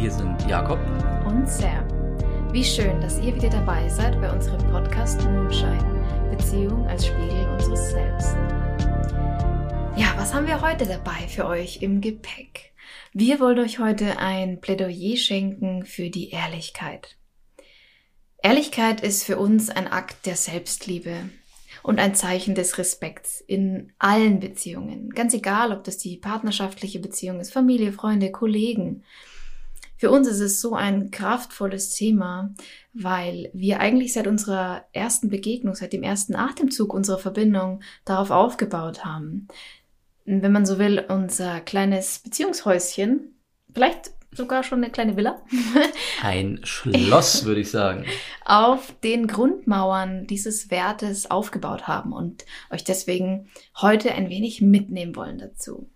Hier sind Jakob und Sam. Wie schön, dass ihr wieder dabei seid bei unserem Podcast Moonshine, Beziehung als Spiegel unseres Selbst. Ja, was haben wir heute dabei für euch im Gepäck? Wir wollen euch heute ein Plädoyer schenken für die Ehrlichkeit. Ehrlichkeit ist für uns ein Akt der Selbstliebe und ein Zeichen des Respekts in allen Beziehungen. Ganz egal, ob das die partnerschaftliche Beziehung ist, Familie, Freunde, Kollegen. Für uns ist es so ein kraftvolles Thema, weil wir eigentlich seit unserer ersten Begegnung, seit dem ersten Atemzug unserer Verbindung darauf aufgebaut haben. Wenn man so will, unser kleines Beziehungshäuschen, vielleicht sogar schon eine kleine Villa. Ein Schloss, würde ich sagen. Auf den Grundmauern dieses Wertes aufgebaut haben und euch deswegen heute ein wenig mitnehmen wollen dazu.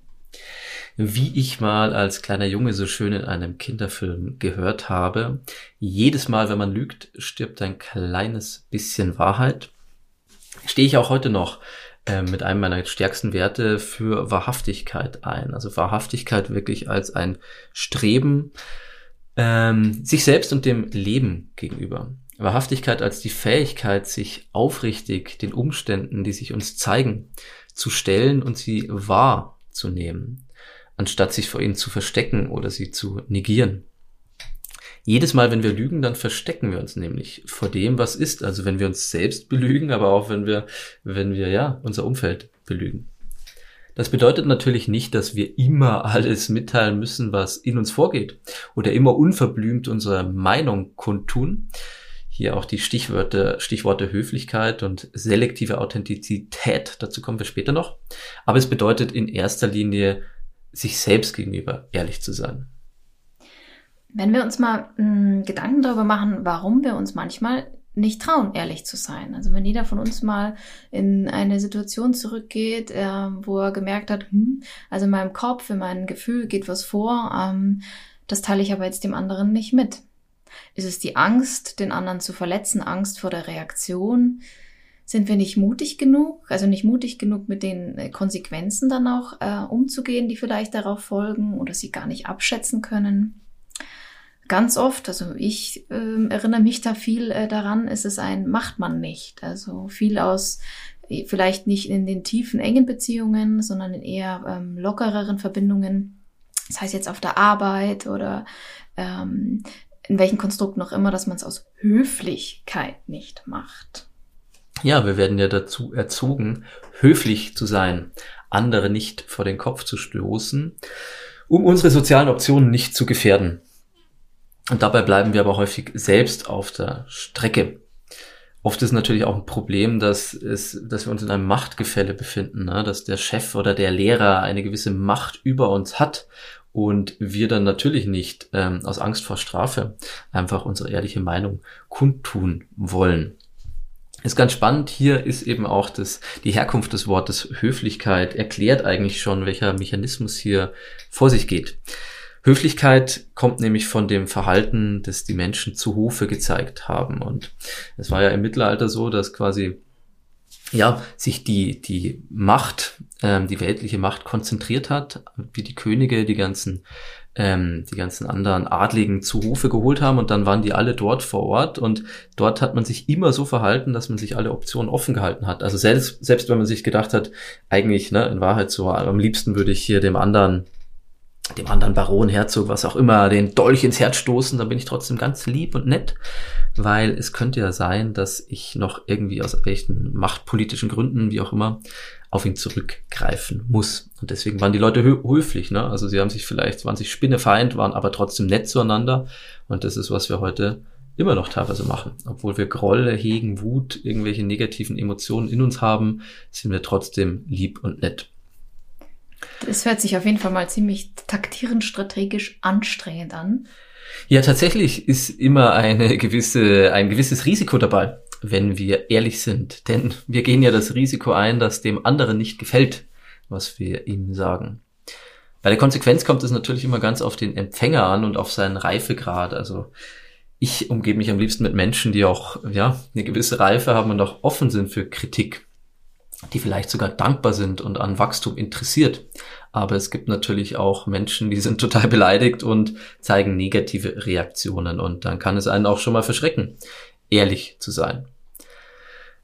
Wie ich mal als kleiner Junge so schön in einem Kinderfilm gehört habe, jedes Mal, wenn man lügt, stirbt ein kleines bisschen Wahrheit. Stehe ich auch heute noch äh, mit einem meiner stärksten Werte für Wahrhaftigkeit ein. Also Wahrhaftigkeit wirklich als ein Streben ähm, sich selbst und dem Leben gegenüber. Wahrhaftigkeit als die Fähigkeit, sich aufrichtig den Umständen, die sich uns zeigen, zu stellen und sie wahrzunehmen, anstatt sich vor ihnen zu verstecken oder sie zu negieren. Jedes Mal, wenn wir lügen, dann verstecken wir uns nämlich vor dem, was ist. Also wenn wir uns selbst belügen, aber auch wenn wir, wenn wir, ja, unser Umfeld belügen. Das bedeutet natürlich nicht, dass wir immer alles mitteilen müssen, was in uns vorgeht oder immer unverblümt unsere Meinung kundtun. Hier auch die Stichworte, Stichworte Höflichkeit und selektive Authentizität. Dazu kommen wir später noch. Aber es bedeutet in erster Linie, sich selbst gegenüber ehrlich zu sein. Wenn wir uns mal mh, hm, Gedanken darüber machen, warum wir uns manchmal nicht trauen, ehrlich zu sein. Also wenn jeder von uns mal in eine Situation zurückgeht, äh, wo er gemerkt hat, hm, also in meinem Kopf, in meinem Gefühl geht was vor, ähm, das teile ich aber jetzt dem anderen nicht mit. Ist es die Angst, den anderen zu verletzen, Angst vor der Reaktion? Sind wir nicht mutig genug, also nicht mutig genug mit den äh, Konsequenzen dann auch äh, umzugehen, die vielleicht darauf folgen oder sie gar nicht abschätzen können? ganz oft, also ich äh, erinnere mich da viel äh, daran, ist es ein macht man nicht. Also viel aus äh, vielleicht nicht in den tiefen, engen Beziehungen, sondern in eher ähm, lockereren Verbindungen. Das heißt jetzt auf der Arbeit oder ähm, in welchem Konstrukt noch immer, dass man es aus Höflichkeit nicht macht. Ja, wir werden ja dazu erzogen, höflich zu sein, andere nicht vor den Kopf zu stoßen, um unsere sozialen Optionen nicht zu gefährden. Und dabei bleiben wir aber häufig selbst auf der Strecke. Oft ist natürlich auch ein Problem, dass, es, dass wir uns in einem Machtgefälle befinden, ne? dass der Chef oder der Lehrer eine gewisse Macht über uns hat und wir dann natürlich nicht ähm, aus Angst vor Strafe einfach unsere ehrliche Meinung kundtun wollen. Ist ganz spannend. Hier ist eben auch das, die Herkunft des Wortes Höflichkeit erklärt eigentlich schon, welcher Mechanismus hier vor sich geht. Höflichkeit kommt nämlich von dem Verhalten, das die Menschen zu Hofe gezeigt haben. Und es war ja im Mittelalter so, dass quasi ja, sich die, die Macht, ähm, die weltliche Macht konzentriert hat, wie die Könige die ganzen, ähm, die ganzen anderen Adligen zu Hofe geholt haben und dann waren die alle dort vor Ort und dort hat man sich immer so verhalten, dass man sich alle Optionen offen gehalten hat. Also selbst, selbst wenn man sich gedacht hat, eigentlich, ne, in Wahrheit so, am liebsten würde ich hier dem anderen dem anderen Baron, Herzog, was auch immer, den Dolch ins Herz stoßen, dann bin ich trotzdem ganz lieb und nett, weil es könnte ja sein, dass ich noch irgendwie aus welchen machtpolitischen Gründen, wie auch immer, auf ihn zurückgreifen muss. Und deswegen waren die Leute höflich, ne? Also sie haben sich vielleicht, waren sich Spinnefeind, waren aber trotzdem nett zueinander. Und das ist, was wir heute immer noch teilweise machen. Obwohl wir Groll hegen, Wut, irgendwelche negativen Emotionen in uns haben, sind wir trotzdem lieb und nett. Das hört sich auf jeden Fall mal ziemlich taktierend strategisch anstrengend an. Ja, tatsächlich ist immer eine gewisse, ein gewisses Risiko dabei, wenn wir ehrlich sind. Denn wir gehen ja das Risiko ein, dass dem anderen nicht gefällt, was wir ihm sagen. Bei der Konsequenz kommt es natürlich immer ganz auf den Empfänger an und auf seinen Reifegrad. Also ich umgebe mich am liebsten mit Menschen, die auch ja eine gewisse Reife haben und auch offen sind für Kritik. die vielleicht sogar dankbar sind und an Wachstum interessiert. Aber es gibt natürlich auch Menschen, die sind total beleidigt und zeigen negative Reaktionen. Und dann kann es einen auch schon mal verschrecken, ehrlich zu sein.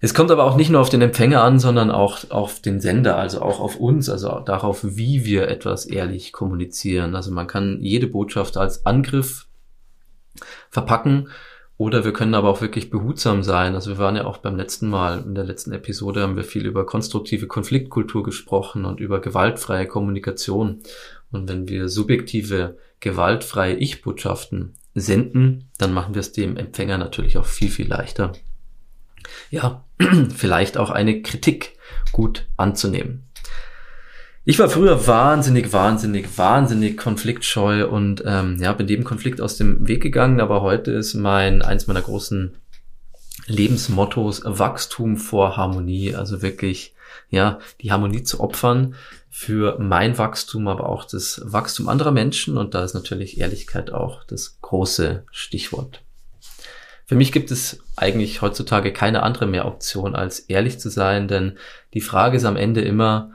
Es kommt aber auch nicht nur auf den Empfänger an, sondern auch auf den Sender, also auch auf uns, also darauf, wie wir etwas ehrlich kommunizieren. Also man kann jede Botschaft als Angriff verpacken oder wir können aber auch wirklich behutsam sein. Also wir waren ja auch beim letzten Mal, in der letzten Episode haben wir viel über konstruktive Konfliktkultur gesprochen und über gewaltfreie Kommunikation. Und wenn wir subjektive, gewaltfreie Ich-Botschaften senden, dann machen wir es dem Empfänger natürlich auch viel, viel leichter, ja, vielleicht auch eine Kritik gut anzunehmen. Ich war früher wahnsinnig, wahnsinnig, wahnsinnig konfliktscheu und ähm, ja, bin dem Konflikt aus dem Weg gegangen, aber heute ist mein eins meiner großen Lebensmottos Wachstum vor Harmonie, also wirklich ja, die Harmonie zu opfern für mein Wachstum, aber auch das Wachstum anderer Menschen und da ist natürlich Ehrlichkeit auch das große Stichwort. Für mich gibt es eigentlich heutzutage keine andere mehr Option, als ehrlich zu sein, denn die Frage ist am Ende immer,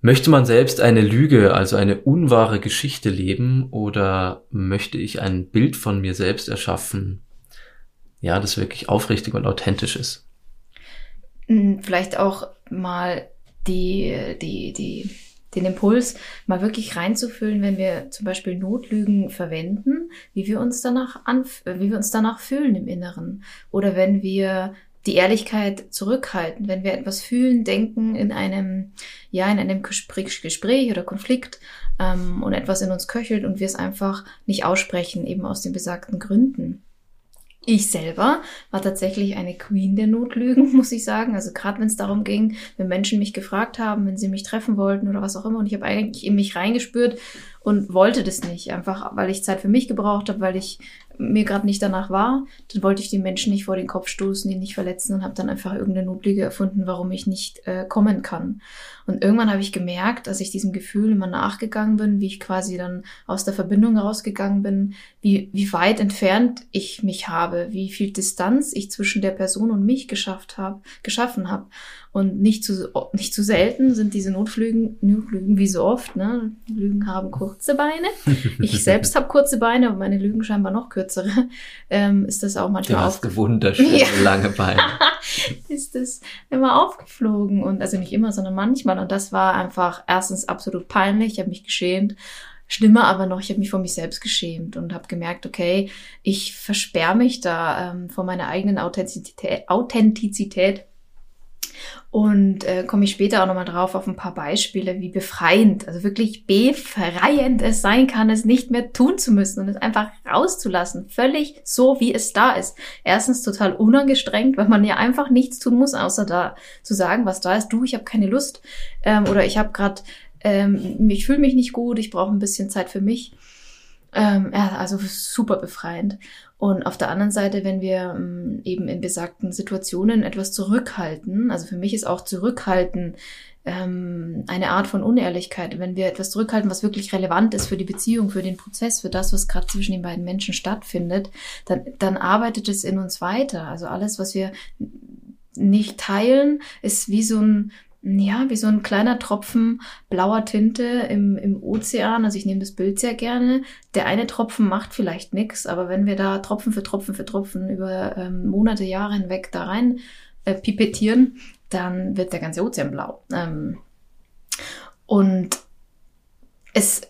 möchte man selbst eine Lüge, also eine unwahre Geschichte leben oder möchte ich ein Bild von mir selbst erschaffen, ja, das wirklich aufrichtig und authentisch ist? Hm, vielleicht auch mal die, die, die den Impuls, mal wirklich reinzufühlen, wenn wir zum Beispiel Notlügen verwenden, wie wir uns danach anf wie wir uns danach fühlen im Inneren. Oder wenn wir die Ehrlichkeit zurückhalten, wenn wir etwas fühlen, denken in einem, ja, in einem Gespräch, oder Konflikt ähm, und etwas in uns köchelt und wir es einfach nicht aussprechen, eben aus den besagten Gründen. Ich selber war tatsächlich eine Queen der Notlügen, muss ich sagen. Also gerade wenn es darum ging, wenn Menschen mich gefragt haben, wenn sie mich treffen wollten oder was auch immer, und ich habe eigentlich in mich reingespürt und wollte das nicht, einfach weil ich Zeit für mich gebraucht habe, weil ich mir gerade nicht danach war, dann wollte ich die Menschen nicht vor den Kopf stoßen, die nicht verletzen und habe dann einfach irgendeine Notlüge erfunden, warum ich nicht äh, kommen kann. Und irgendwann habe ich gemerkt, als ich diesem Gefühl immer nachgegangen bin, wie ich quasi dann aus der Verbindung rausgegangen bin, wie, wie weit entfernt ich mich habe, wie viel Distanz ich zwischen der Person und mich geschafft habe, geschaffen habe. Und nicht zu, nicht zu selten sind diese Notflügen, Notlügen wie so oft, ne? Lügen haben kurze Beine. Ich selbst habe kurze Beine, aber meine Lügen scheinbar noch kürzere. Ähm, ist das auch manchmal Du hast wunderschöne ja. lange Beine. ist das immer aufgeflogen und also nicht immer, sondern manchmal. Und das war einfach erstens absolut peinlich. Ich habe mich geschämt. Schlimmer aber noch, ich habe mich vor mich selbst geschämt und habe gemerkt, okay, ich versperre mich da ähm, vor meiner eigenen Authentizität, Authentizität und äh, komme ich später auch nochmal drauf auf ein paar Beispiele, wie befreiend, also wirklich befreiend es sein kann, es nicht mehr tun zu müssen und es einfach rauszulassen, völlig so, wie es da ist. Erstens total unangestrengt, weil man ja einfach nichts tun muss, außer da zu sagen, was da ist. Du, ich habe keine Lust ähm, oder ich habe gerade, ähm, ich fühle mich nicht gut, ich brauche ein bisschen Zeit für mich. Ähm, ja, also super befreiend. Und auf der anderen Seite, wenn wir ähm, eben in besagten Situationen etwas zurückhalten, also für mich ist auch zurückhalten ähm, eine Art von Unehrlichkeit. Wenn wir etwas zurückhalten, was wirklich relevant ist für die Beziehung, für den Prozess, für das, was gerade zwischen den beiden Menschen stattfindet, dann, dann arbeitet es in uns weiter. Also alles, was wir nicht teilen, ist wie so ein, ja, wie so ein kleiner Tropfen blauer Tinte im, im Ozean. Also ich nehme das Bild sehr gerne. Der eine Tropfen macht vielleicht nichts, aber wenn wir da Tropfen für Tropfen für Tropfen über ähm, Monate, Jahre hinweg da rein äh, pipettieren, dann wird der ganze Ozean blau. Ähm, und es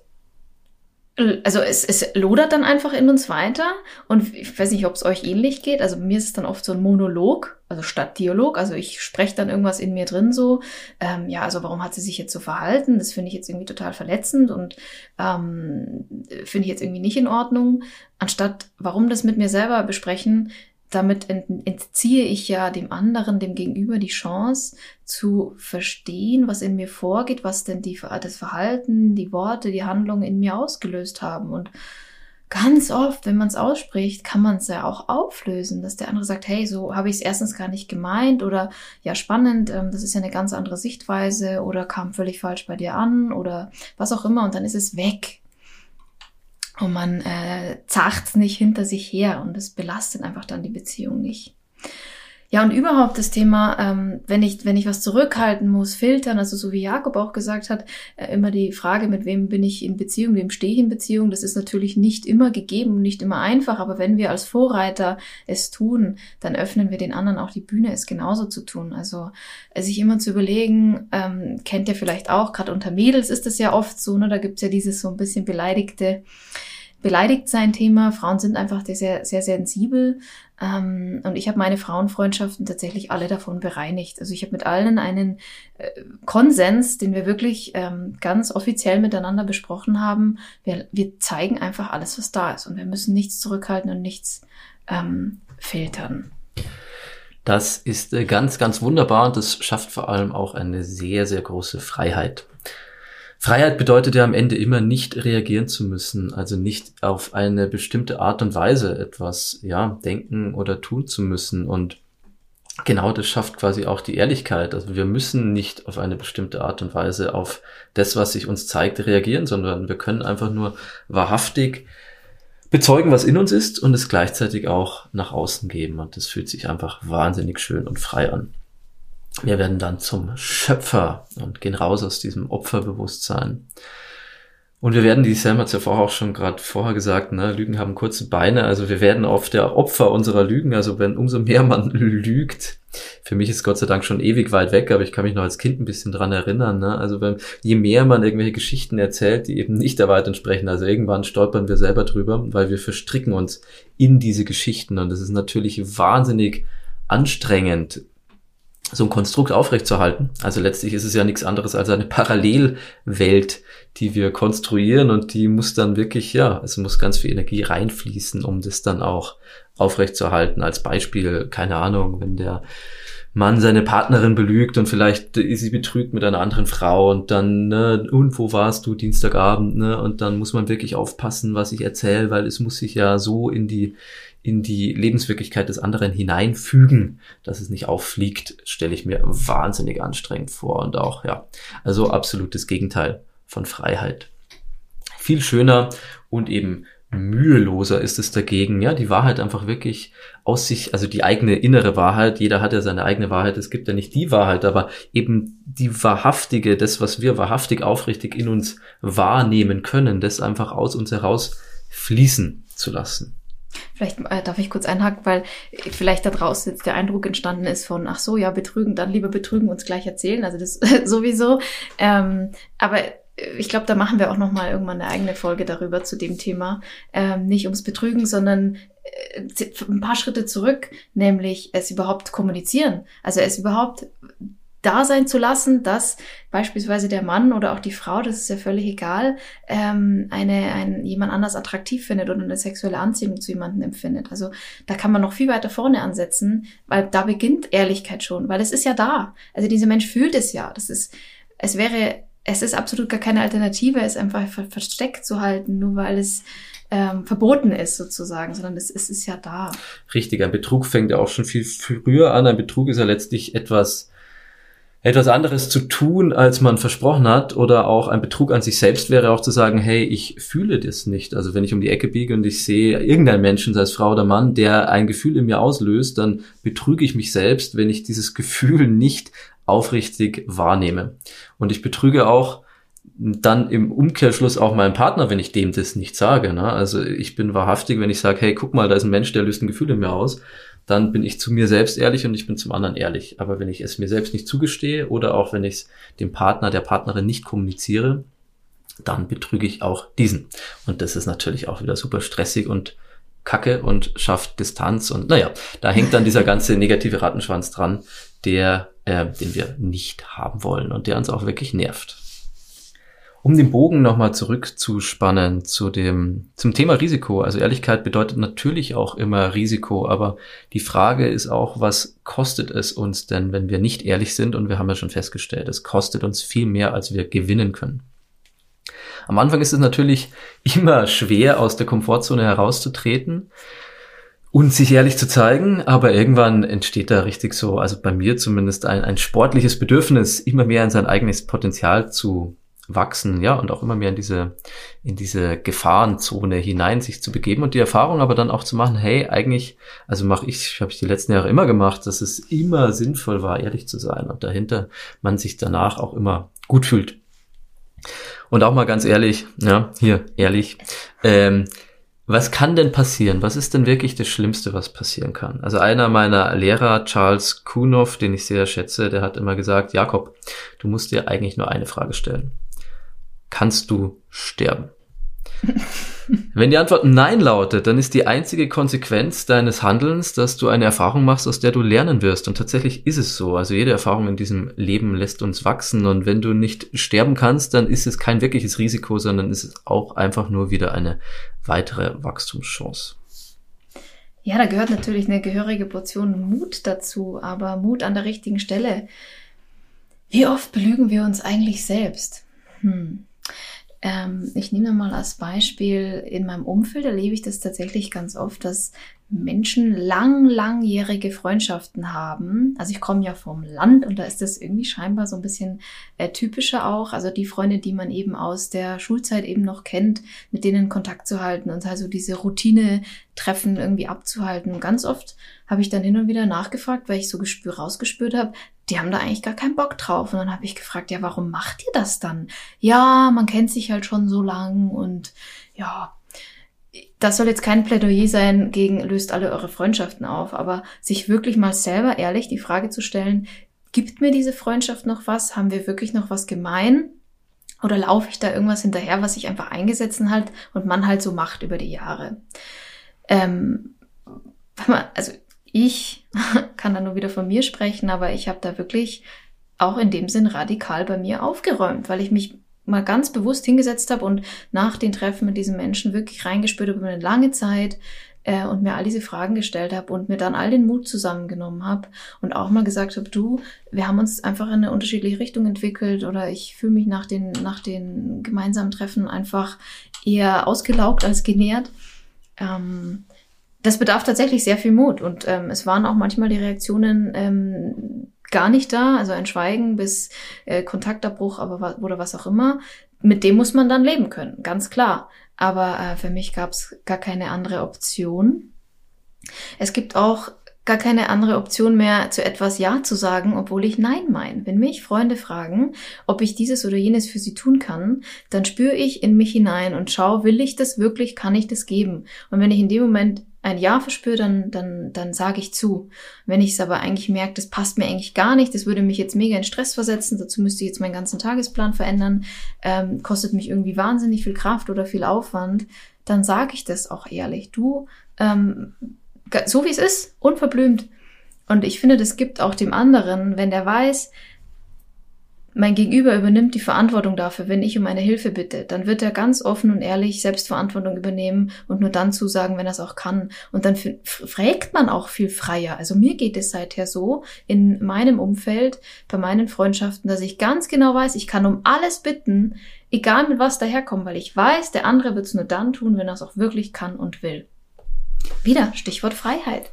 also es, es lodert dann einfach in uns weiter und ich weiß nicht, ob es euch ähnlich geht. Also mir ist es dann oft so ein Monolog, also statt Dialog. Also ich spreche dann irgendwas in mir drin so, ähm, ja, also warum hat sie sich jetzt so verhalten? Das finde ich jetzt irgendwie total verletzend und ähm, finde ich jetzt irgendwie nicht in Ordnung. Anstatt warum das mit mir selber besprechen, damit entziehe ich ja dem anderen, dem Gegenüber die Chance zu verstehen, was in mir vorgeht, was denn die, das Verhalten, die Worte, die Handlungen in mir ausgelöst haben. Und ganz oft, wenn man es ausspricht, kann man es ja auch auflösen, dass der andere sagt, hey, so habe ich es erstens gar nicht gemeint oder ja, spannend, ähm, das ist ja eine ganz andere Sichtweise oder kam völlig falsch bei dir an oder was auch immer und dann ist es weg. Und man äh, zacht's nicht hinter sich her und es belastet einfach dann die Beziehung nicht. Ja, und überhaupt das Thema, ähm, wenn ich, wenn ich was zurückhalten muss, filtern, also so wie Jakob auch gesagt hat, äh, immer die Frage, mit wem bin ich in Beziehung, wem stehe ich in Beziehung, das ist natürlich nicht immer gegeben, nicht immer einfach, aber wenn wir als Vorreiter es tun, dann öffnen wir den anderen auch die Bühne, es genauso zu tun. Also sich immer zu überlegen, ähm, kennt ihr vielleicht auch, gerade unter Mädels ist das ja oft so, ne, da gibt's ja dieses so ein bisschen beleidigte beleidigt sein Thema. Frauen sind einfach sehr, sehr sensibel. Ähm, und ich habe meine Frauenfreundschaften tatsächlich alle davon bereinigt. Also ich habe mit allen einen äh, Konsens, den wir wirklich ähm, ganz offiziell miteinander besprochen haben. Wir, wir zeigen einfach alles, was da ist. Und wir müssen nichts zurückhalten und nichts ähm, filtern. Das ist äh, ganz, ganz wunderbar und das schafft vor allem auch eine sehr, sehr große Freiheit. Freiheit bedeutet ja am Ende immer nicht reagieren zu müssen, also nicht auf eine bestimmte Art und Weise etwas, ja, denken oder tun zu müssen und genau das schafft quasi auch die Ehrlichkeit. Also wir müssen nicht auf eine bestimmte Art und Weise auf das, was sich uns zeigt, reagieren, sondern wir können einfach nur wahrhaftig bezeugen, was in uns ist und es gleichzeitig auch nach außen geben. Und das fühlt sich einfach wahnsinnig schön und frei an. Wir werden dann zum Schöpfer und gehen raus aus diesem Opferbewusstsein. Und wir werden, die Sam hat es ja vorher auch schon gerade vorher gesagt, ne, Lügen haben kurze Beine. Also wir werden oft der Opfer unserer Lügen. Also wenn umso mehr man lügt, für mich ist Gott sei Dank schon ewig weit weg, aber ich kann mich noch als Kind ein bisschen dran erinnern. Ne? Also wenn, je mehr man irgendwelche Geschichten erzählt, die eben nicht der Wahrheit entsprechen, also irgendwann stolpern wir selber drüber, weil wir verstricken uns in diese Geschichten. Und das ist natürlich wahnsinnig anstrengend, so ein Konstrukt aufrechtzuerhalten. Also letztlich ist es ja nichts anderes als eine Parallelwelt, die wir konstruieren und die muss dann wirklich, ja, es muss ganz viel Energie reinfließen, um das dann auch aufrechtzuerhalten. Als Beispiel, keine Ahnung, wenn der Mann seine Partnerin belügt und vielleicht ist sie betrügt mit einer anderen Frau und dann, ne, und wo warst du Dienstagabend, ne, und dann muss man wirklich aufpassen, was ich erzähle, weil es muss sich ja so in die, in die Lebenswirklichkeit des anderen hineinfügen, dass es nicht auffliegt, stelle ich mir wahnsinnig anstrengend vor und auch, ja, also absolutes Gegenteil von Freiheit. Viel schöner und eben müheloser ist es dagegen, ja, die Wahrheit einfach wirklich aus sich, also die eigene innere Wahrheit, jeder hat ja seine eigene Wahrheit, es gibt ja nicht die Wahrheit, aber eben die wahrhaftige, das, was wir wahrhaftig aufrichtig in uns wahrnehmen können, das einfach aus uns heraus fließen zu lassen. Vielleicht äh, darf ich kurz einhaken, weil vielleicht da draußen jetzt der Eindruck entstanden ist von, ach so, ja, betrügen, dann lieber betrügen, uns gleich erzählen. Also das sowieso. Ähm, aber ich glaube, da machen wir auch noch mal irgendwann eine eigene Folge darüber zu dem Thema. Ähm, nicht ums Betrügen, sondern äh, ein paar Schritte zurück, nämlich es überhaupt kommunizieren. Also es überhaupt da sein zu lassen, dass beispielsweise der Mann oder auch die Frau, das ist ja völlig egal, ähm, eine, ein, jemand anders attraktiv findet oder eine sexuelle Anziehung zu jemandem empfindet. Also da kann man noch viel weiter vorne ansetzen, weil da beginnt Ehrlichkeit schon, weil es ist ja da. Also dieser Mensch fühlt es ja. Das ist, es wäre, es ist absolut gar keine Alternative, es einfach versteckt zu halten, nur weil es ähm, verboten ist sozusagen, sondern es, es ist ja da. Richtig, ein Betrug fängt ja auch schon viel früher an. Ein Betrug ist ja letztlich etwas, etwas anderes zu tun, als man versprochen hat, oder auch ein Betrug an sich selbst wäre auch zu sagen, hey, ich fühle das nicht. Also wenn ich um die Ecke biege und ich sehe irgendeinen Menschen, sei es Frau oder Mann, der ein Gefühl in mir auslöst, dann betrüge ich mich selbst, wenn ich dieses Gefühl nicht aufrichtig wahrnehme. Und ich betrüge auch dann im Umkehrschluss auch meinen Partner, wenn ich dem das nicht sage. Ne? Also ich bin wahrhaftig, wenn ich sage, hey, guck mal, da ist ein Mensch, der löst ein Gefühl in mir aus dann bin ich zu mir selbst ehrlich und ich bin zum anderen ehrlich. Aber wenn ich es mir selbst nicht zugestehe oder auch wenn ich es dem Partner, der Partnerin nicht kommuniziere, dann betrüge ich auch diesen. Und das ist natürlich auch wieder super stressig und kacke und schafft Distanz. Und naja, da hängt dann dieser ganze negative Rattenschwanz dran, der, äh, den wir nicht haben wollen und der uns auch wirklich nervt. Um den Bogen nochmal zurückzuspannen zu dem, zum Thema Risiko. Also Ehrlichkeit bedeutet natürlich auch immer Risiko, aber die Frage ist auch, was kostet es uns denn, wenn wir nicht ehrlich sind? Und wir haben ja schon festgestellt, es kostet uns viel mehr, als wir gewinnen können. Am Anfang ist es natürlich immer schwer, aus der Komfortzone herauszutreten und sich ehrlich zu zeigen, aber irgendwann entsteht da richtig so, also bei mir zumindest ein, ein sportliches Bedürfnis, immer mehr in sein eigenes Potenzial zu wachsen, ja, und auch immer mehr in diese, in diese Gefahrenzone hinein sich zu begeben und die Erfahrung aber dann auch zu machen, hey, eigentlich, also mache ich, habe ich die letzten Jahre immer gemacht, dass es immer sinnvoll war, ehrlich zu sein und dahinter man sich danach auch immer gut fühlt. Und auch mal ganz ehrlich, ja, hier, ehrlich, ähm, was kann denn passieren? Was ist denn wirklich das Schlimmste, was passieren kann? Also einer meiner Lehrer, Charles Kunow, den ich sehr schätze, der hat immer gesagt, Jakob, du musst dir eigentlich nur eine Frage stellen. Kannst du sterben? Wenn die Antwort Nein lautet, dann ist die einzige Konsequenz deines Handelns, dass du eine Erfahrung machst, aus der du lernen wirst. Und tatsächlich ist es so. Also jede Erfahrung in diesem Leben lässt uns wachsen. Und wenn du nicht sterben kannst, dann ist es kein wirkliches Risiko, sondern ist es auch einfach nur wieder eine weitere Wachstumschance. Ja, da gehört natürlich eine gehörige Portion Mut dazu, aber Mut an der richtigen Stelle. Wie oft belügen wir uns eigentlich selbst? Hm. Ähm, ich nehme mal als Beispiel, in meinem Umfeld erlebe ich das tatsächlich ganz oft, dass Menschen lang, langjährige Freundschaften haben. Also ich komme ja vom Land und da ist das irgendwie scheinbar so ein bisschen äh, typischer auch. Also die Freunde, die man eben aus der Schulzeit eben noch kennt, mit denen Kontakt zu halten und also diese Routine-Treffen irgendwie abzuhalten. Und ganz oft habe ich dann hin und wieder nachgefragt, weil ich so gespür, rausgespürt habe, die haben da eigentlich gar keinen Bock drauf. Und dann habe ich gefragt, ja, warum macht ihr das dann? Ja, man kennt sich halt schon so lang und ja, das soll jetzt kein Plädoyer sein gegen löst alle eure Freundschaften auf, aber sich wirklich mal selber ehrlich die Frage zu stellen, gibt mir diese Freundschaft noch was? Haben wir wirklich noch was gemein? Oder laufe ich da irgendwas hinterher, was sich einfach eingesetzt hat und man halt so macht über die Jahre? Ähm, also ich kann da nur wieder von mir sprechen, aber ich habe da wirklich auch in dem Sinn radikal bei mir aufgeräumt, weil ich mich mal ganz bewusst hingesetzt habe und nach den Treffen mit diesen Menschen wirklich reingespürt habe über eine lange Zeit äh, und mir all diese Fragen gestellt habe und mir dann all den Mut zusammengenommen habe und auch mal gesagt habe, du, wir haben uns einfach in eine unterschiedliche Richtung entwickelt oder ich fühle mich nach den, nach den gemeinsamen Treffen einfach eher ausgelaugt als genährt. Ähm, das bedarf tatsächlich sehr viel Mut. Und ähm, es waren auch manchmal die Reaktionen ähm, gar nicht da, also ein Schweigen bis äh, Kontaktabbruch aber, oder was auch immer. Mit dem muss man dann leben können, ganz klar. Aber äh, für mich gab es gar keine andere Option. Es gibt auch gar keine andere Option mehr, zu etwas Ja zu sagen, obwohl ich Nein meine. Wenn mich Freunde fragen, ob ich dieses oder jenes für sie tun kann, dann spüre ich in mich hinein und schaue, will ich das wirklich, kann ich das geben? Und wenn ich in dem Moment ein Ja verspüre, dann, dann, dann sage ich zu. Wenn ich es aber eigentlich merke, das passt mir eigentlich gar nicht, das würde mich jetzt mega in Stress versetzen, dazu müsste ich jetzt meinen ganzen Tagesplan verändern, ähm, kostet mich irgendwie wahnsinnig viel Kraft oder viel Aufwand, dann sage ich das auch ehrlich. Du, ähm, so wie es ist, unverblümt. Und ich finde, das gibt auch dem anderen, wenn der weiß, mein Gegenüber übernimmt die Verantwortung dafür, wenn ich um eine Hilfe bitte, dann wird er ganz offen und ehrlich Selbstverantwortung übernehmen und nur dann zusagen, wenn er es auch kann. Und dann fragt man auch viel freier. Also mir geht es seither so in meinem Umfeld, bei meinen Freundschaften, dass ich ganz genau weiß, ich kann um alles bitten, egal mit was daherkommt, weil ich weiß, der andere wird es nur dann tun, wenn er es auch wirklich kann und will. Wieder Stichwort Freiheit.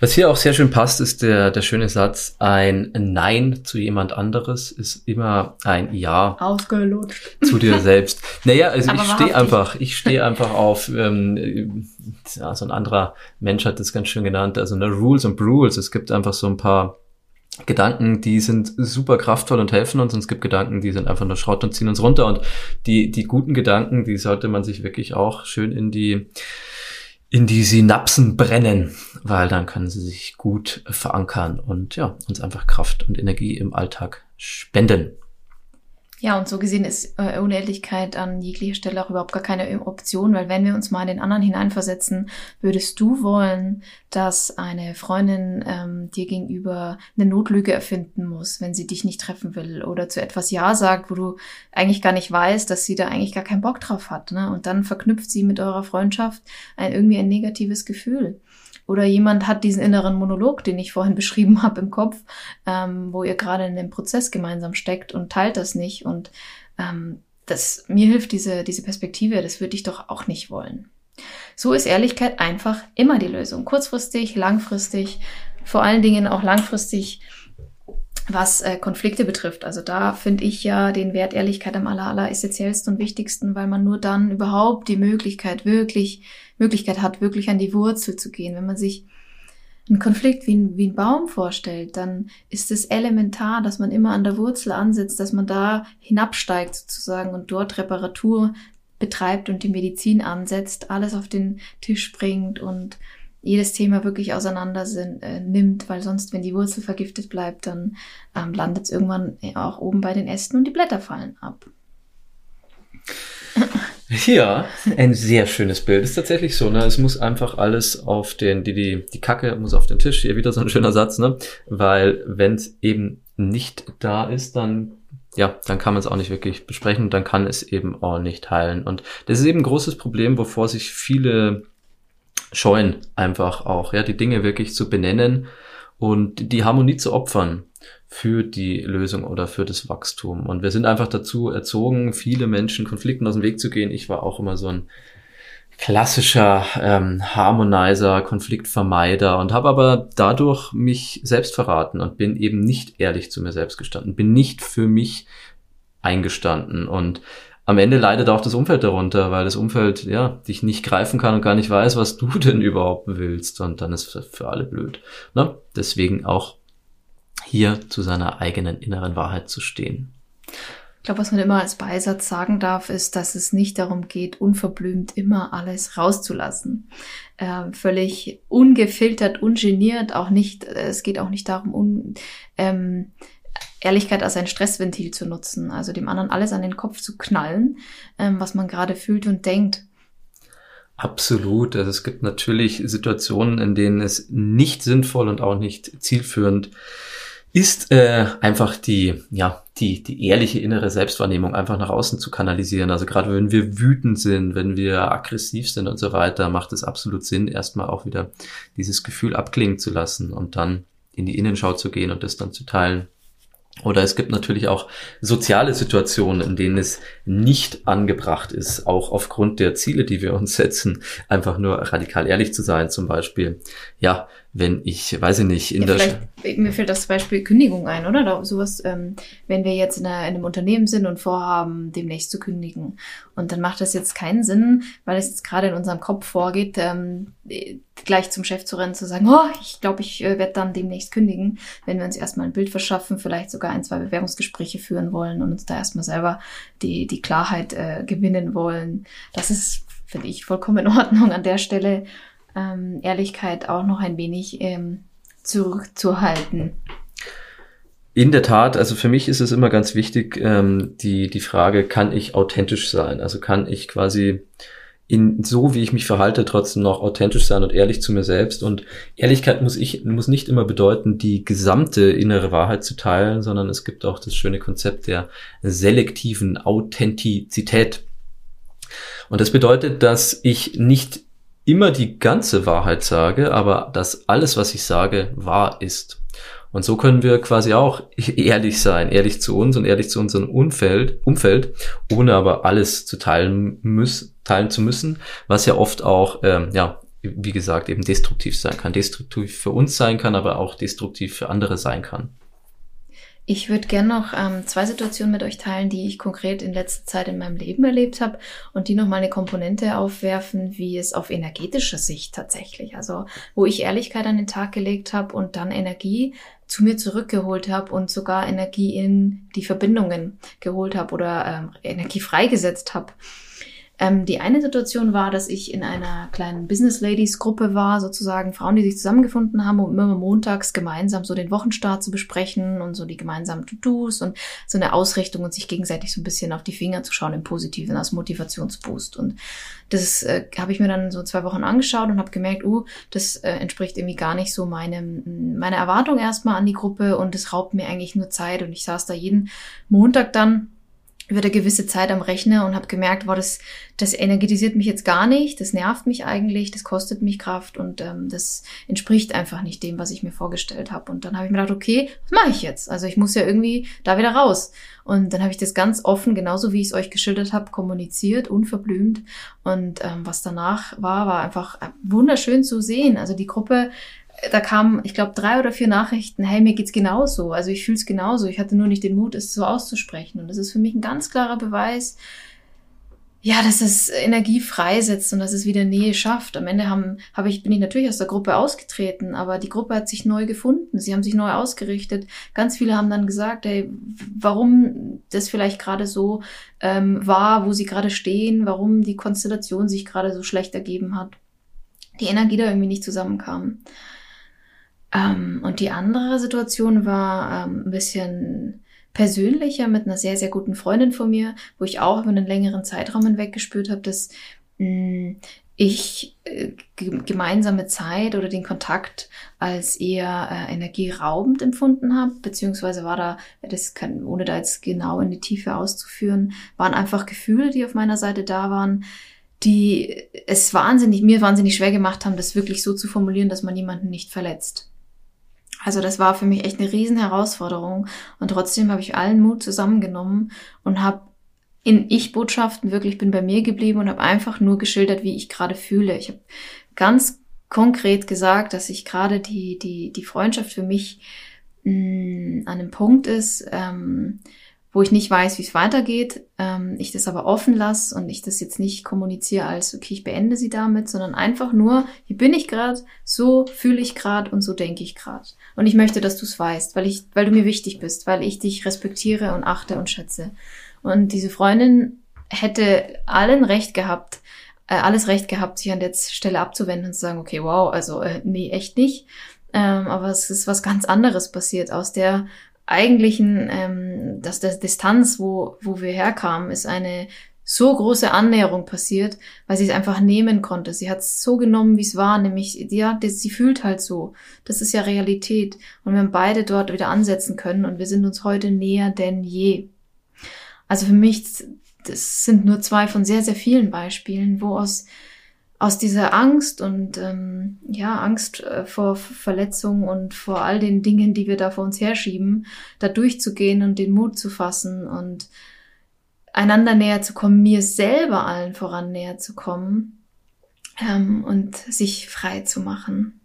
Was hier auch sehr schön passt, ist der, der schöne Satz, ein Nein zu jemand anderes ist immer ein Ja. Ausgelutscht. Zu dir selbst. Naja, also ich stehe einfach, ich stehe einfach auf, ähm, ja, so ein anderer Mensch hat das ganz schön genannt, also ne, Rules und Rules. Es gibt einfach so ein paar Gedanken, die sind super kraftvoll und helfen uns und es gibt Gedanken, die sind einfach nur Schrott und ziehen uns runter und die, die guten Gedanken, die sollte man sich wirklich auch schön in die in die Synapsen brennen, weil dann können sie sich gut verankern und ja, uns einfach Kraft und Energie im Alltag spenden. Ja, und so gesehen ist äh, Unendlichkeit an jeglicher Stelle auch überhaupt gar keine Option, weil wenn wir uns mal in den anderen hineinversetzen, würdest du wollen, dass eine Freundin ähm, dir gegenüber eine Notlüge erfinden muss, wenn sie dich nicht treffen will oder zu etwas Ja sagt, wo du eigentlich gar nicht weißt, dass sie da eigentlich gar keinen Bock drauf hat. Ne? Und dann verknüpft sie mit eurer Freundschaft ein, irgendwie ein negatives Gefühl. Oder jemand hat diesen inneren Monolog, den ich vorhin beschrieben habe im Kopf, ähm, wo ihr gerade in dem Prozess gemeinsam steckt und teilt das nicht. Und ähm, das mir hilft diese, diese Perspektive, das würde ich doch auch nicht wollen. So ist Ehrlichkeit einfach immer die Lösung. Kurzfristig, langfristig, vor allen Dingen auch langfristig was äh, Konflikte betrifft. Also da finde ich ja den Wert Ehrlichkeit am aller, aller essentiellsten und wichtigsten, weil man nur dann überhaupt die Möglichkeit wirklich, Möglichkeit hat, wirklich an die Wurzel zu gehen. Wenn man sich einen Konflikt wie ein, wie ein Baum vorstellt, dann ist es elementar, dass man immer an der Wurzel ansetzt, dass man da hinabsteigt sozusagen und dort Reparatur betreibt und die Medizin ansetzt, alles auf den Tisch bringt und jedes Thema wirklich auseinander sind, äh, nimmt, weil sonst, wenn die Wurzel vergiftet bleibt, dann ähm, landet es irgendwann auch oben bei den Ästen und die Blätter fallen ab. Ja, ein sehr schönes Bild. Ist tatsächlich so, ne? Es muss einfach alles auf den, die, die, die Kacke muss auf den Tisch. Hier wieder so ein schöner Satz, ne? Weil wenn es eben nicht da ist, dann ja, dann kann man es auch nicht wirklich besprechen dann kann es eben auch nicht heilen. Und das ist eben ein großes Problem, wovor sich viele scheuen, einfach auch, ja, die Dinge wirklich zu benennen und die Harmonie zu opfern für die Lösung oder für das Wachstum. Und wir sind einfach dazu erzogen, viele Menschen Konflikten aus dem Weg zu gehen. Ich war auch immer so ein klassischer ähm, Harmonizer, Konfliktvermeider und habe aber dadurch mich selbst verraten und bin eben nicht ehrlich zu mir selbst gestanden, bin nicht für mich eingestanden und am Ende leidet auch das Umfeld darunter, weil das Umfeld ja dich nicht greifen kann und gar nicht weiß, was du denn überhaupt willst und dann ist für alle blöd. Ne? Deswegen auch hier zu seiner eigenen inneren Wahrheit zu stehen. Ich glaube, was man immer als Beisatz sagen darf, ist, dass es nicht darum geht, unverblümt immer alles rauszulassen. Äh, völlig ungefiltert, ungeniert, auch nicht, äh, es geht auch nicht darum, un, ähm, Ehrlichkeit als ein Stressventil zu nutzen, also dem anderen alles an den Kopf zu knallen, ähm, was man gerade fühlt und denkt. Absolut. Also es gibt natürlich Situationen, in denen es nicht sinnvoll und auch nicht zielführend ist, äh, einfach die, ja, die, die ehrliche innere Selbstwahrnehmung einfach nach außen zu kanalisieren. Also gerade wenn wir wütend sind, wenn wir aggressiv sind und so weiter, macht es absolut Sinn, erstmal auch wieder dieses Gefühl abklingen zu lassen und dann in die Innenschau zu gehen und das dann zu teilen. Oder es gibt natürlich auch soziale Situationen, in denen es nicht angebracht ist, auch aufgrund der Ziele, die wir uns setzen, einfach nur radikal ehrlich zu sein. Zum Beispiel, ja, wenn ich, weiß ich nicht, in ja, der... Mir fällt das Beispiel Kündigung ein, oder? Da, sowas, ähm, wenn wir jetzt in, einer, in, einem Unternehmen sind und vorhaben, demnächst zu kündigen. Und dann macht das jetzt keinen Sinn, weil es jetzt gerade in unserem Kopf vorgeht, ähm, gleich zum Chef zu rennen, zu sagen, oh, ich glaube, ich äh, werde dann demnächst kündigen, wenn wir uns erstmal ein Bild verschaffen, vielleicht sogar ein, zwei Bewerbungsgespräche führen wollen und uns da erstmal selber die, die Klarheit äh, gewinnen wollen. Das ist, finde ich, vollkommen in Ordnung an der Stelle ähm, Ehrlichkeit auch noch ein wenig ähm, zurückzuhalten. In der Tat, also für mich ist es immer ganz wichtig, ähm, die, die Frage, kann ich authentisch sein? Also kann ich quasi in so, wie ich mich verhalte, trotzdem noch authentisch sein und ehrlich zu mir selbst. Und Ehrlichkeit muss ich, muss nicht immer bedeuten, die gesamte innere Wahrheit zu teilen, sondern es gibt auch das schöne Konzept der selektiven Authentizität. Und das bedeutet, dass ich nicht immer die ganze Wahrheit sage, aber dass alles, was ich sage, wahr ist. Und so können wir quasi auch ehrlich sein, ehrlich zu uns und ehrlich zu unserem Umfeld, Umfeld, ohne aber alles zu teilen, müssen, teilen zu müssen, was ja oft auch, ähm, ja, wie gesagt, eben destruktiv sein kann. Destruktiv für uns sein kann, aber auch destruktiv für andere sein kann. Ich würde gerne noch ähm, zwei Situationen mit euch teilen, die ich konkret in letzter Zeit in meinem Leben erlebt habe und die nochmal eine Komponente aufwerfen, wie es auf energetischer Sicht tatsächlich, also wo ich Ehrlichkeit an den Tag gelegt habe und dann Energie zu mir zurückgeholt habe und sogar Energie in die Verbindungen geholt habe oder ähm, Energie freigesetzt habe. Ähm, die eine Situation war, dass ich in einer kleinen Business Ladies Gruppe war, sozusagen Frauen, die sich zusammengefunden haben, um immer montags gemeinsam so den Wochenstart zu besprechen und so die gemeinsamen To-Dos und so eine Ausrichtung und sich gegenseitig so ein bisschen auf die Finger zu schauen im Positiven als Motivationsboost. Und das äh, habe ich mir dann so zwei Wochen angeschaut und habe gemerkt, uh, das äh, entspricht irgendwie gar nicht so meinem, meiner Erwartung erstmal an die Gruppe und es raubt mir eigentlich nur Zeit und ich saß da jeden Montag dann über eine gewisse Zeit am Rechner und habe gemerkt, wow, das, das energetisiert mich jetzt gar nicht, das nervt mich eigentlich, das kostet mich Kraft und ähm, das entspricht einfach nicht dem, was ich mir vorgestellt habe. Und dann habe ich mir gedacht, okay, was mache ich jetzt? Also ich muss ja irgendwie da wieder raus. Und dann habe ich das ganz offen, genauso wie ich es euch geschildert habe, kommuniziert, unverblümt. Und ähm, was danach war, war einfach wunderschön zu sehen. Also die Gruppe da kamen, ich glaube, drei oder vier Nachrichten, hey, mir geht's genauso. Also ich fühle es genauso. Ich hatte nur nicht den Mut, es so auszusprechen. Und das ist für mich ein ganz klarer Beweis, ja, dass es Energie freisetzt und dass es wieder Nähe schafft. Am Ende haben, habe ich, bin ich natürlich aus der Gruppe ausgetreten, aber die Gruppe hat sich neu gefunden. Sie haben sich neu ausgerichtet. Ganz viele haben dann gesagt, ey, warum das vielleicht gerade so ähm, war, wo sie gerade stehen, warum die Konstellation sich gerade so schlecht ergeben hat. Die Energie da irgendwie nicht zusammenkam. Ähm, und die andere Situation war ähm, ein bisschen persönlicher mit einer sehr, sehr guten Freundin von mir, wo ich auch über einen längeren Zeitraum hinweg gespürt habe, dass mh, hm, ich äh, gemeinsame Zeit oder den Kontakt als eher äh, energieraubend empfunden habe, beziehungsweise war da, das kann, ohne da jetzt genau in die Tiefe auszuführen, waren einfach Gefühle, die auf meiner Seite da waren, die es wahnsinnig, mir wahnsinnig schwer gemacht haben, das wirklich so zu formulieren, dass man jemanden nicht verletzt. Also das war für mich echt eine riesen Herausforderung und trotzdem habe ich allen Mut zusammengenommen und habe in Ich-Botschaften wirklich bin bei mir geblieben und habe einfach nur geschildert, wie ich gerade fühle. Ich habe ganz konkret gesagt, dass ich gerade die die die Freundschaft für mich mh, mm, an einem Punkt ist, ähm, wo ich nicht weiß, wie es weitergeht, ähm, ich das aber offen lasse und ich das jetzt nicht kommuniziere als, okay, ich beende sie damit, sondern einfach nur, hier bin ich gerade, so fühle ich gerade und so denke ich gerade. Und ich möchte, dass du es weißt, weil ich, weil du mir wichtig bist, weil ich dich respektiere und achte und schätze. Und diese Freundin hätte allen Recht gehabt, äh, alles Recht gehabt, sich an der Stelle abzuwenden und zu sagen, okay, wow, also äh, nee, echt nicht. Ähm, aber es ist was ganz anderes passiert. Aus der eigentlichen, ähm, dass der Distanz, wo, wo wir herkamen, ist eine so große Annäherung passiert, weil sie es einfach nehmen konnte. Sie hat es so genommen, wie es war, nämlich, ja, das, sie fühlt halt so. Das ist ja Realität. Und wir haben beide dort wieder ansetzen können und wir sind uns heute näher denn je. Also für mich, das sind nur zwei von sehr, sehr vielen Beispielen, wo aus aus dieser Angst und ähm, ja, Angst äh, vor Verletzungen und vor all den Dingen, die wir da vor uns herschieben, da durchzugehen und den Mut zu fassen und einander näher zu kommen, mir selber allen voran näher zu kommen ähm, und sich frei zu machen.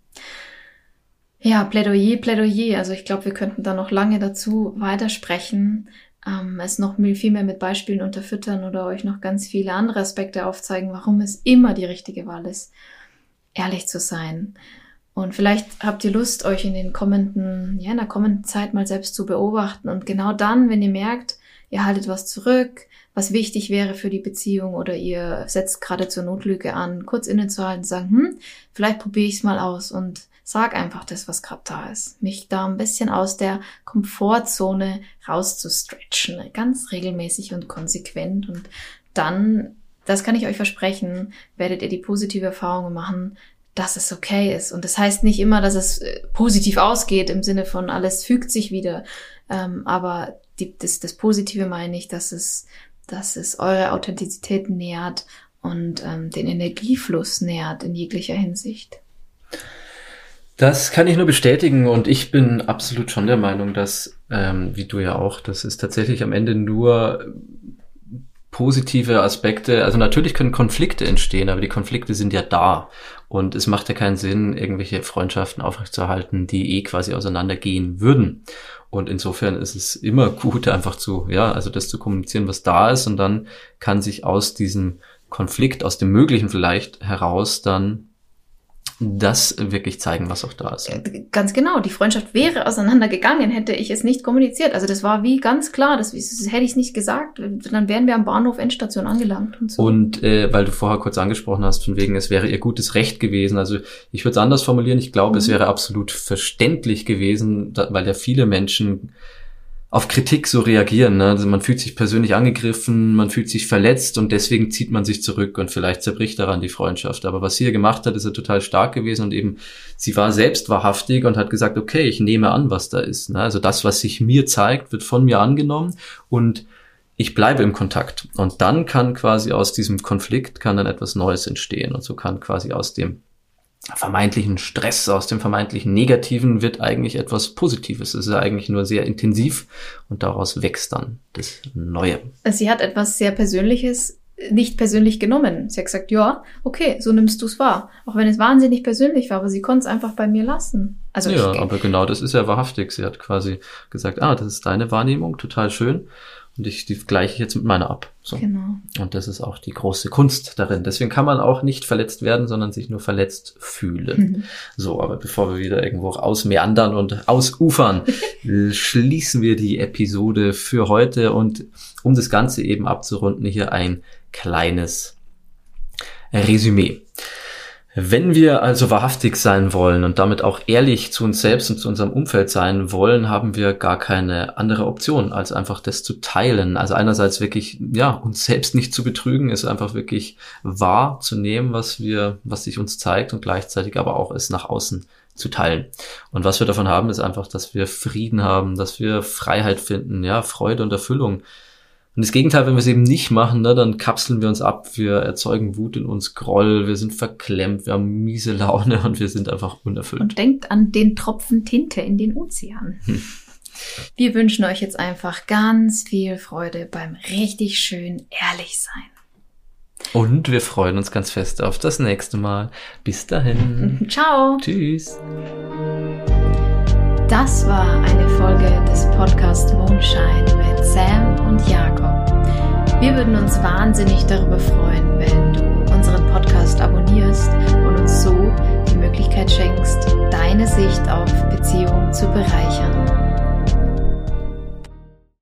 Ja, Plädoyer, Plädoyer. Also ich glaube, wir könnten da noch lange dazu weitersprechen ähm, es noch viel mehr mit Beispielen unterfüttern oder euch noch ganz viele andere Aspekte aufzeigen, warum es immer die richtige Wahl ist, ehrlich zu sein. Und vielleicht habt ihr Lust, euch in den kommenden, ja, in der kommenden Zeit mal selbst zu beobachten. Und genau dann, wenn ihr merkt, ihr haltet was zurück, was wichtig wäre für die Beziehung oder ihr setzt gerade zur Notlüge an, kurz innezuhalten und sagen, hm, vielleicht probiere ich es mal aus und Sag einfach das, was gerade da ist. Mich da ein bisschen aus der Komfortzone rauszustretchen. Ganz regelmäßig und konsequent. Und dann, das kann ich euch versprechen, werdet ihr die positive Erfahrung machen, dass es okay ist. Und das heißt nicht immer, dass es äh, positiv ausgeht im Sinne von alles fügt sich wieder. Ähm, aber die, das, das Positive meine ich, dass es, dass es eure Authentizität nährt und ähm, den Energiefluss nährt in jeglicher Hinsicht. Das kann ich nur bestätigen und ich bin absolut schon der Meinung, dass, ähm, wie du ja auch, dass es tatsächlich am Ende nur positive Aspekte, also natürlich können Konflikte entstehen, aber die Konflikte sind ja da und es macht ja keinen Sinn, irgendwelche Freundschaften aufrechtzuerhalten, die eh quasi auseinandergehen würden. Und insofern ist es immer gut, einfach zu, ja, also das zu kommunizieren, was da ist und dann kann sich aus diesem Konflikt, aus dem Möglichen vielleicht heraus dann das wirklich zeigen, was auch da ist. Äh, ganz genau. Die Freundschaft wäre auseinandergegangen, hätte ich es nicht kommuniziert. Also das war wie ganz klar, das, das hätte ich es nicht gesagt. Dann wären wir am Bahnhof Endstation angelangt. Und, so. und äh, weil du vorher kurz angesprochen hast, von wegen, es wäre ihr gutes Recht gewesen. Also ich würde es anders formulieren. Ich glaube, mhm. es wäre absolut verständlich gewesen, weil ja viele Menschen auf Kritik so reagieren. Ne? Also man fühlt sich persönlich angegriffen, man fühlt sich verletzt und deswegen zieht man sich zurück und vielleicht zerbricht daran die Freundschaft. Aber was sie hier gemacht hat, ist ja total stark gewesen und eben sie war selbst wahrhaftig und hat gesagt, okay, ich nehme an, was da ist. Ne? Also das, was sich mir zeigt, wird von mir angenommen und ich bleibe im Kontakt. Und dann kann quasi aus diesem Konflikt kann dann etwas Neues entstehen und so kann quasi aus dem vermeintlichen Stress, aus dem vermeintlichen Negativen wird eigentlich etwas Positives. Es ist eigentlich nur sehr intensiv und daraus wächst dann das Neue. Sie hat etwas sehr Persönliches nicht persönlich genommen. Sie hat gesagt, ja, okay, so nimmst du es wahr. Auch wenn es wahnsinnig persönlich war, aber sie konnte es einfach bei mir lassen. Also ja, aber genau, das ist ja wahrhaftig. Sie hat quasi gesagt, ah, das ist deine Wahrnehmung, total schön. Und ich die gleiche jetzt mit meiner ab. So. Genau. Und das ist auch die große Kunst darin. Deswegen kann man auch nicht verletzt werden, sondern sich nur verletzt fühlen. Mhm. So, aber bevor wir wieder irgendwo ausmeandern und ausufern, schließen wir die Episode für heute und um das Ganze eben abzurunden, hier ein kleines Resümee. Wenn wir also wahrhaftig sein wollen und damit auch ehrlich zu uns selbst und zu unserem Umfeld sein wollen, haben wir gar keine andere Option, als einfach das zu teilen. Also einerseits wirklich, ja, uns selbst nicht zu betrügen, ist einfach wirklich wahr zu nehmen, was wir, was sich uns zeigt und gleichzeitig aber auch es nach außen zu teilen. Und was wir davon haben, ist einfach, dass wir Frieden haben, dass wir Freiheit finden, ja, Freude und Erfüllung und das Gegenteil, wenn wir es eben nicht machen, ne, dann kapseln wir uns ab, wir erzeugen Wut in uns, Groll, wir sind verklemmt, wir haben miese Laune und wir sind einfach unerfüllt. Und denkt an den Tropfen Tinte in den Ozean. Hm. Wir wünschen euch jetzt einfach ganz viel Freude beim richtig schön ehrlich sein. Und wir freuen uns ganz fest auf das nächste Mal. Bis dahin. Ciao. Tschüss. Das war eine Folge des Podcast Mondschein mit Sam und Jakob. Wir würden uns wahnsinnig darüber freuen, wenn du unseren Podcast abonnierst und uns so die Möglichkeit schenkst, deine Sicht auf Beziehungen zu bereichern